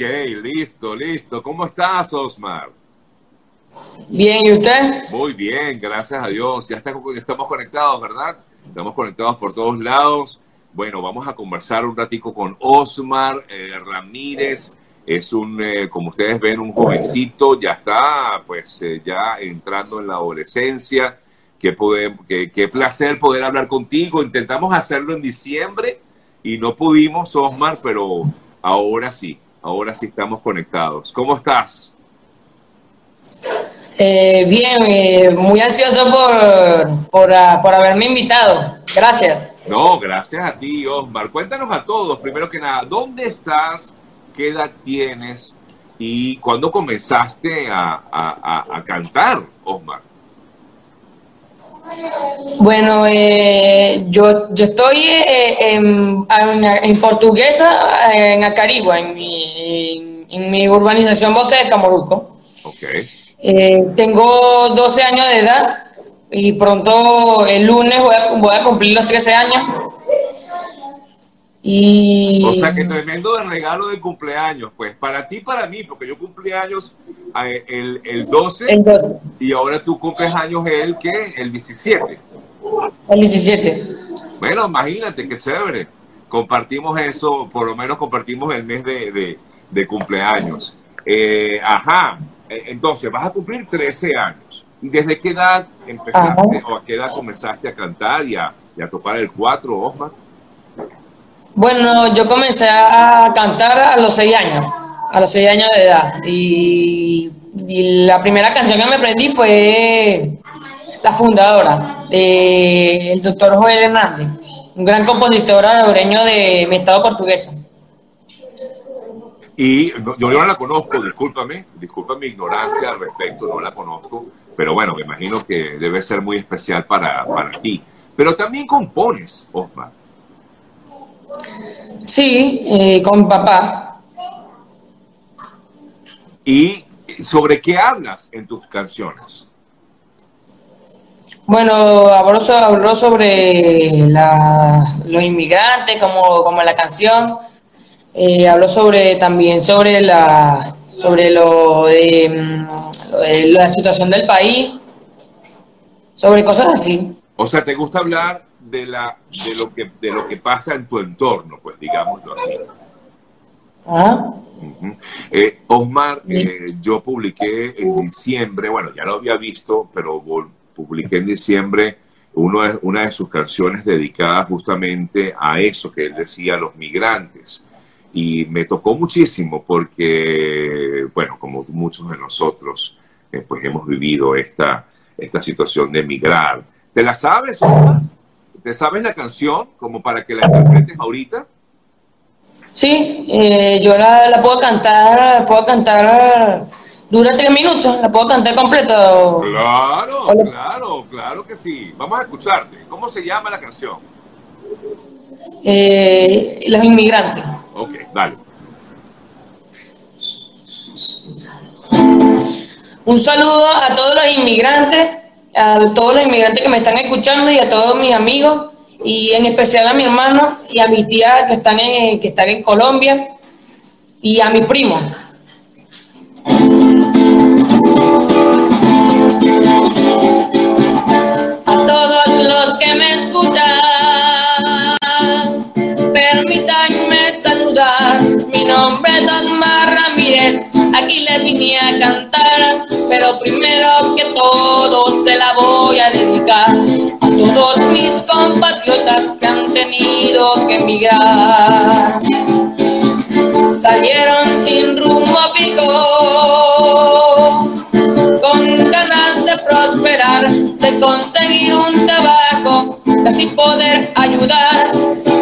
Ok, listo, listo. ¿Cómo estás, Osmar? Bien, ¿y usted? Muy bien, gracias a Dios. Ya estamos conectados, ¿verdad? Estamos conectados por todos lados. Bueno, vamos a conversar un ratico con Osmar eh, Ramírez. Es un, eh, como ustedes ven, un jovencito, ya está, pues eh, ya entrando en la adolescencia. Qué, qué, qué placer poder hablar contigo. Intentamos hacerlo en diciembre y no pudimos, Osmar, pero ahora sí, ahora sí estamos conectados. ¿Cómo estás? Eh, bien, eh, muy ansioso por, por, ah, por, haberme invitado. Gracias. No, gracias a ti, Osmar. Cuéntanos a todos, primero que nada, ¿dónde estás? ¿Qué edad tienes? ¿Y cuándo comenzaste a, a, a cantar, Osmar? Bueno, eh, yo, yo estoy eh, en, en, portuguesa en Acarigua, en mi, en mi urbanización Bosque de Camoruco. Okay. Eh, tengo 12 años de edad y pronto el lunes voy a, voy a cumplir los 13 años. Y... O sea, que tremendo de regalo de cumpleaños, pues, para ti para mí, porque yo cumplí años eh, el, el, 12, el 12 y ahora tú cumples años el que el 17. El 17. Bueno, imagínate, qué chévere. Compartimos eso, por lo menos compartimos el mes de, de, de cumpleaños. Eh, ajá, eh, entonces vas a cumplir 13 años. ¿Y desde qué edad empezaste ajá. o a qué edad comenzaste a cantar y a, y a tocar el 4, Osmar? Bueno, yo comencé a cantar a los 6 años, a los 6 años de edad. Y, y la primera canción que me aprendí fue La Fundadora, del doctor Joel Hernández, un gran compositor hondureño de mi estado portuguesa. Y yo no la conozco, discúlpame, disculpa mi ignorancia al respecto, no la conozco, pero bueno, me imagino que debe ser muy especial para, para ti. Pero también compones, Osmar. Sí, eh, con papá. ¿Y sobre qué hablas en tus canciones? Bueno, hablo, hablo sobre la, los inmigrantes, como, como la canción. Eh, hablo sobre también sobre la sobre lo de, lo de la situación del país, sobre cosas así. O sea, ¿te gusta hablar de la de lo que de lo que pasa en tu entorno, pues digámoslo así. ¿Ah? Uh -huh. eh, Osmar, eh, yo publiqué en diciembre, bueno, ya lo había visto, pero publiqué en diciembre uno de, una de sus canciones dedicada justamente a eso que él decía, los migrantes. Y me tocó muchísimo porque, bueno, como muchos de nosotros, eh, pues hemos vivido esta, esta situación de emigrar. ¿Te la sabes? ¿Te sabes la canción como para que la interpretes ahorita? Sí, eh, yo la, la, puedo cantar, puedo cantar, dura tres minutos, la puedo cantar completa. O... Claro, claro, claro que sí. Vamos a escucharte. ¿Cómo se llama la canción? Eh, los inmigrantes. Ok, dale. Un saludo a todos los inmigrantes a todos los inmigrantes que me están escuchando y a todos mis amigos y en especial a mi hermano y a mi tía que están en, que están en Colombia y a mis primos. A todos los que me escuchan, permítanme saludar. Mi nombre es Osmar Ramírez, aquí les vine a cantar, pero primero que todo se la voy a dedicar a todos mis compatriotas que han tenido que emigrar. Salieron sin rumbo fijo, con ganas de prosperar, de conseguir un trabajo, así poder ayudar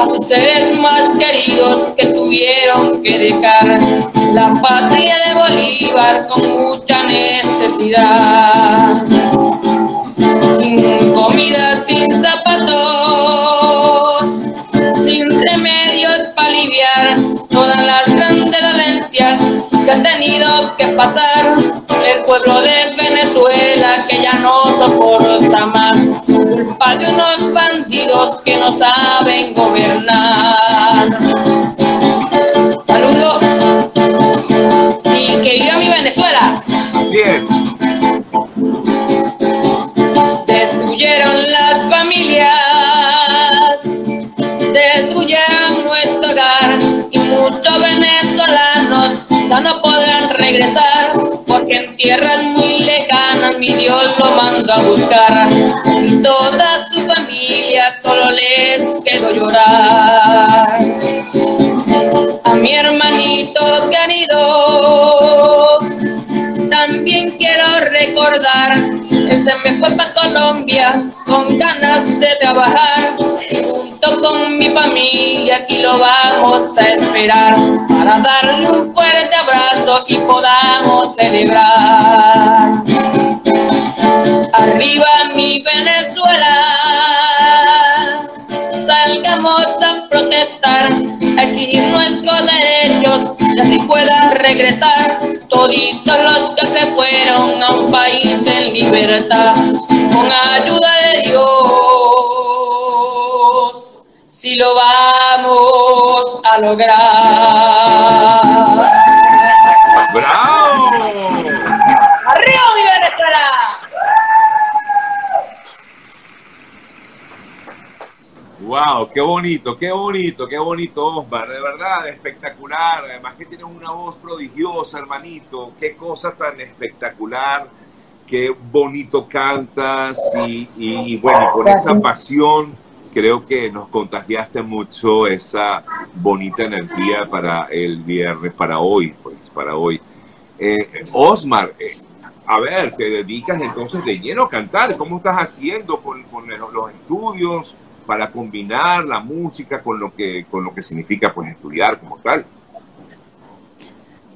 a sus seres más queridos que tuvieron que dejar la patria de Bolívar con mucha necesidad. Sin comida, sin zapatos, sin remedios para aliviar todas las grandes dolencias que ha tenido que pasar el pueblo de Venezuela que no saben gobernar. Con ganas de trabajar junto con mi familia aquí lo vamos a esperar para darle un fuerte abrazo y podamos celebrar. Arriba mi Venezuela, salgamos a protestar, a exigir nuestros derechos y así pueda regresar toditos los que se fueron a un país en libertad. Con ayuda de Dios si lo vamos a lograr Wow, qué bonito, qué bonito, qué bonito, Osmar, de verdad, espectacular. Además que tienes una voz prodigiosa, hermanito. Qué cosa tan espectacular, qué bonito cantas y, y- y bueno, con esa pasión creo que nos contagiaste mucho esa bonita energía para el viernes, para hoy, pues, para hoy. Eh, Osmar, eh, a ver, te dedicas entonces de lleno a cantar. ¿Cómo estás haciendo con, con los estudios para combinar la música con lo que con lo que significa pues estudiar como tal?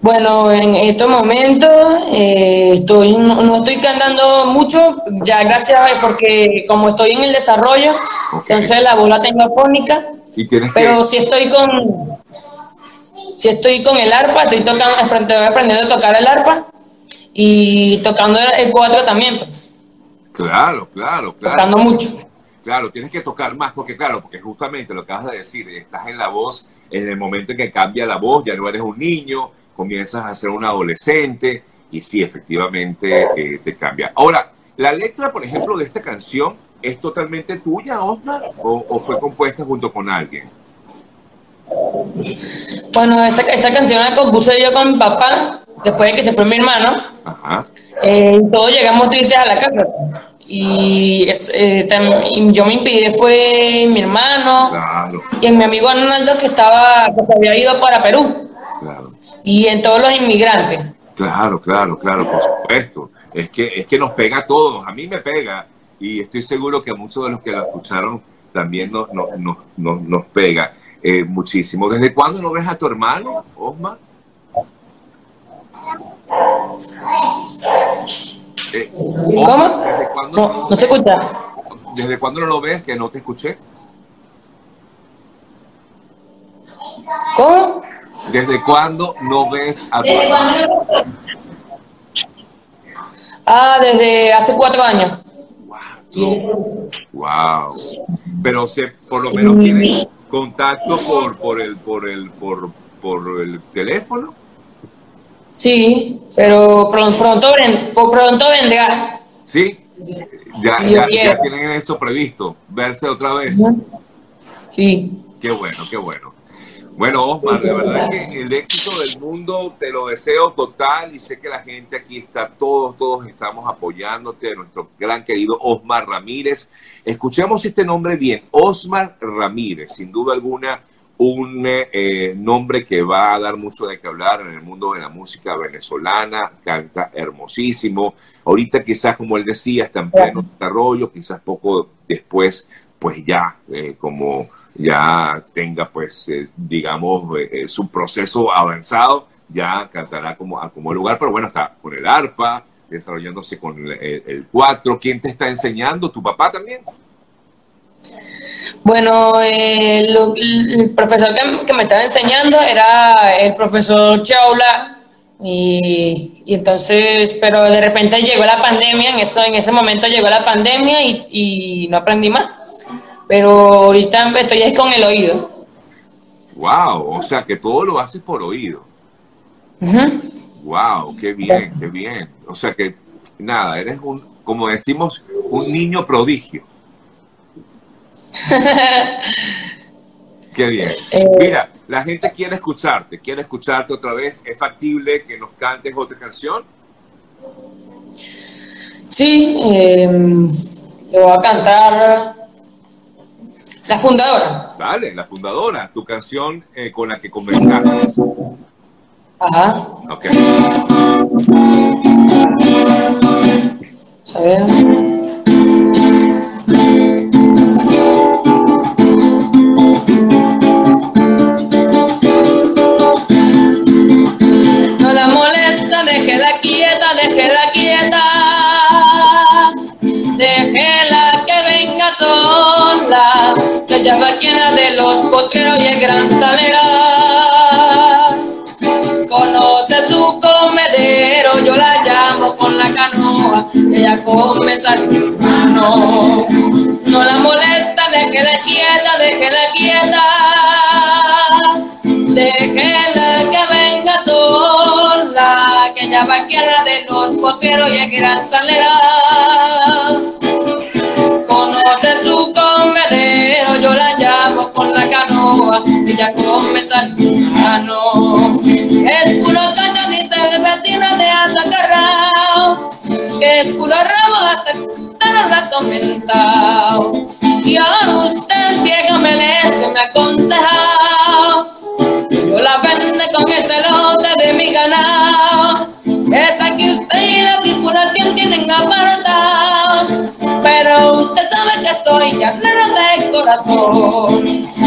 Bueno, en estos momentos eh, estoy, no, estoy cantando mucho, ya gracias a porque como estoy en el desarrollo, Ok. entonces la voz la tengo afónica, Y pero que si estoy con si estoy con el arpa, estoy tocando, estoy aprendiendo a tocar el arpa y tocando el cuatro también, pues, claro, claro, claro. tocando mucho. Claro, tienes que tocar más, porque claro, porque justamente lo que acabas de decir, estás en la voz, en el momento en que cambia la voz, ya no eres un niño, comienzas a ser un adolescente, y sí, efectivamente eh, te cambia. Ahora, la letra, por ejemplo, de esta canción, ¿es totalmente tuya, Osmar? ¿O, o fue compuesta junto con alguien? Bueno, esta, esta canción la compuse yo con mi papá, después de que se fue mi hermano, Ajá. Eh, todos llegamos tristes a la casa. Y, es, eh, y yo me impidí, fue mi hermano Claro, y mi amigo Arnaldo que estaba, que se había ido para Perú. claro. Y en todos los inmigrantes. Claro, claro, claro, por supuesto. Es que, es que nos pega a todos, a mí me pega y estoy seguro que a muchos de los que lo escucharon también nos, nos, nos, nos- nos pega eh, muchísimo. ¿Desde cuándo no ves a tu hermano, Osmar? Eh, ¿Cómo? ¿Desde cuándo, No, no se escucha. ¿Desde cuándo no lo ves que no te escuché? ¿Cómo? ¿Desde cuándo no ves a tu hermano? Ah, desde hace cuatro años. Wow. Wow. Pero se, por lo menos tienes contacto por, por el, por el, por, por el teléfono. Sí, pero pronto, pronto, pronto vendrá. Sí. Ya, ya, tienen eso previsto, verse otra vez. Sí. Qué bueno, qué bueno. Bueno, Osmar, de verdad que el éxito del mundo te lo deseo total y sé que la gente aquí está, todos, todos estamos apoyándote, nuestro gran querido Osmar Ramírez. Escuchemos este nombre bien, Osmar Ramírez, sin duda alguna un eh, nombre que va a dar mucho de qué hablar en el mundo de la música venezolana, canta hermosísimo. Ahorita quizás, como él decía, está en pleno desarrollo, quizás poco después, pues ya eh, como ya tenga, pues, eh, digamos, eh, su proceso avanzado, ya cantará como a como lugar, pero bueno, está con el arpa, desarrollándose con el, el, el cuatro. ¿Quién te está enseñando? ¿Tu papá también? Bueno, eh, lo- el profesor que, que me estaba enseñando era el profesor Chaula. Y, y entonces, pero de repente llegó la pandemia, en eso, en ese momento llegó la pandemia y, y no aprendí más. Pero ahorita estoy es con el oído. Wow, o sea que todo lo haces por oído. Wow, qué bien, qué bien. O sea que nada, eres un, como decimos, un niño prodigio. Qué bien. Eh, Mira, la gente quiere escucharte, quiere escucharte otra vez. ¿Es factible que nos cantes otra canción? Sí, eh, le voy a cantar La Fundadora. Dale, la fundadora, tu canción eh, con la que conversamos. Ajá. Ok. A ver. Que ella va llena de los potreros y el gran salera. Conoce su comedero, yo la llamo con la canoa, ella come salmón. No la molesta, déjela quieta, déjela quieta. Déjela que venga sola, que ella va llena de los potreros y el gran salera. La llamo con la canoa, come salmano. Es puro cañonita el vecino de Atacarrao, que es puro ramo hasta lo ha comentado. Y ahora usted, Melesio, me ha aconsejado, yo la vende con ese lote de mi ganado. Esa que usted y la tripulación tienen apartados. Usted sabe que estoy llanera de corazón.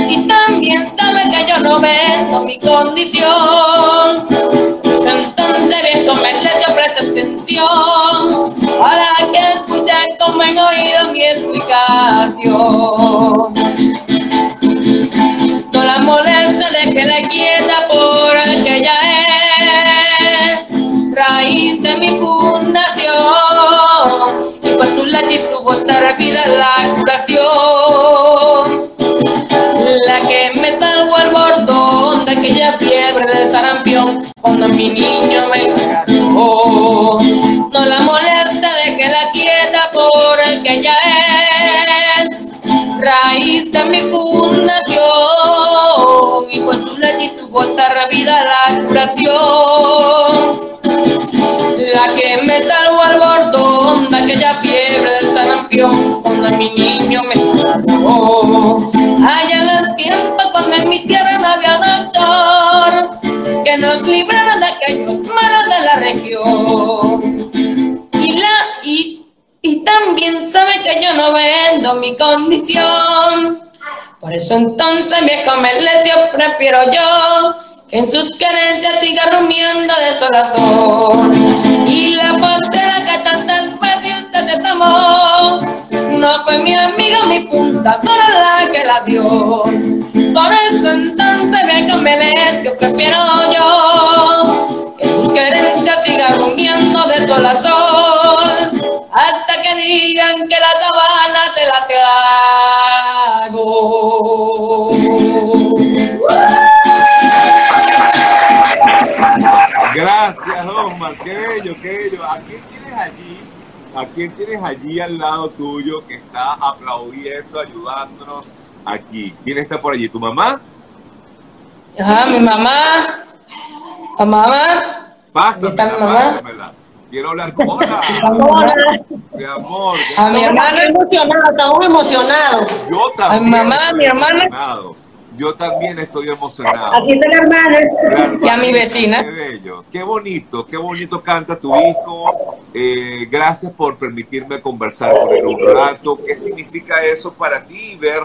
Y también sabe que yo no vendo mi condición. Entonces viejo me le presta atención. Para que escuche como en oído mi explicación. No la moleste, déjela quieta porque ella es raíz de mi fundación. Y por su leche y su bota rápida la curación. La que me salvó el bordón de aquella fiebre del sarampión cuando mi niño me encargó. No la moleste, déjela quieta porque ella es raíz de mi librara de aquellos malos de la región. Y la y, y también sabe que yo no vendo mi condición. Por eso entonces viejo Melesio prefiero yo que en sus querencias siga rumiando de sol a. Y la postera que tantas veces usted se tomó, no fue mi amiga, mi fundadora la que la dio. Por eso entonces viejo Melesio prefiero yo que sus querencias siga rumiando de sol a sol, hasta que digan que la sabana se la trago. Gracias, Osmar. Qué bello, qué bello. ¿A quién tienes allí? ¿A quién tienes allí al lado tuyo que está aplaudiendo, ayudándonos aquí? ¿Quién está por allí? ¿Tu mamá? Ajá, mi mamá. La mamá. Pásame, ¿Está mi mamá? pásamela. Quiero hablar con Hola, Hola. mi amor. A mi Estamos hermana. emocionados, estamos emocionados. Yo también. mi mamá, mi hermana. emocionado. Yo también estoy emocionado. Aquí está la hermana. Y a mi vecina. Qué bello, qué bonito, qué bonito canta tu hijo. Eh, gracias por permitirme conversar con él un rato. ¿Qué significa eso para ti ver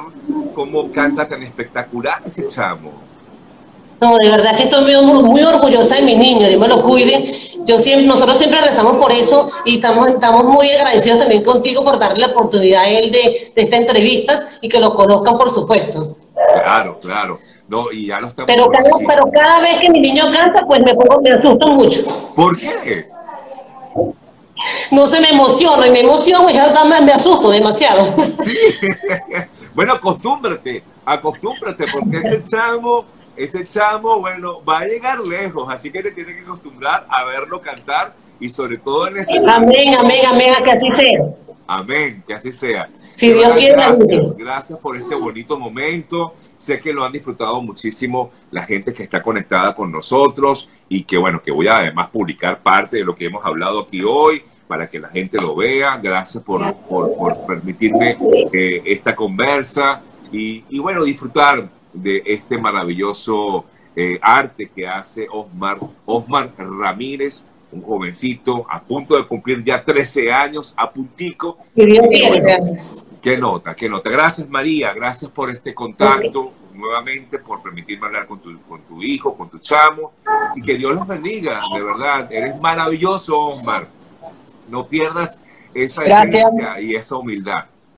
cómo canta tan espectacular ese chamo? No, de verdad que estoy muy, muy orgullosa de mi niño, Dios me lo cuide. Yo siempre, nosotros siempre rezamos por eso y estamos, estamos muy agradecidos también contigo por darle la oportunidad a él de, de esta entrevista y que lo conozcan, por supuesto. Claro, claro. No, y ya Pero cada, pero cada vez que mi niño canta, pues me pongo, me asusto mucho. ¿Por qué? No se me emociona y me emociono y ya me, me asusto demasiado. Sí. bueno, acostúmbrate, acostúmbrate, porque ese chamo, ese chamo, bueno, va a llegar lejos, así que te tienes que acostumbrar a verlo cantar y sobre todo en ese Amén, amén, amén, que así sea. Amén, que así sea. Si Dios quiere, gracias, gracias por este bonito momento. Sé que lo han disfrutado muchísimo la gente que está conectada con nosotros y que bueno, que voy a además publicar parte de lo que hemos hablado aquí hoy para que la gente lo vea. Gracias por, por, permitirme eh, esta conversa y, y, bueno, disfrutar de este maravilloso eh, arte que hace Osmar, Osmar Ramírez un jovencito a punto de cumplir ya 13 años, a puntico. qué nota, qué nota. Gracias María, gracias por este contacto nuevamente, por permitirme hablar con tu, con tu hijo, con tu chamo, y que Dios los bendiga, de verdad. Eres maravilloso, Omar. No pierdas esa esencia y esa humildad.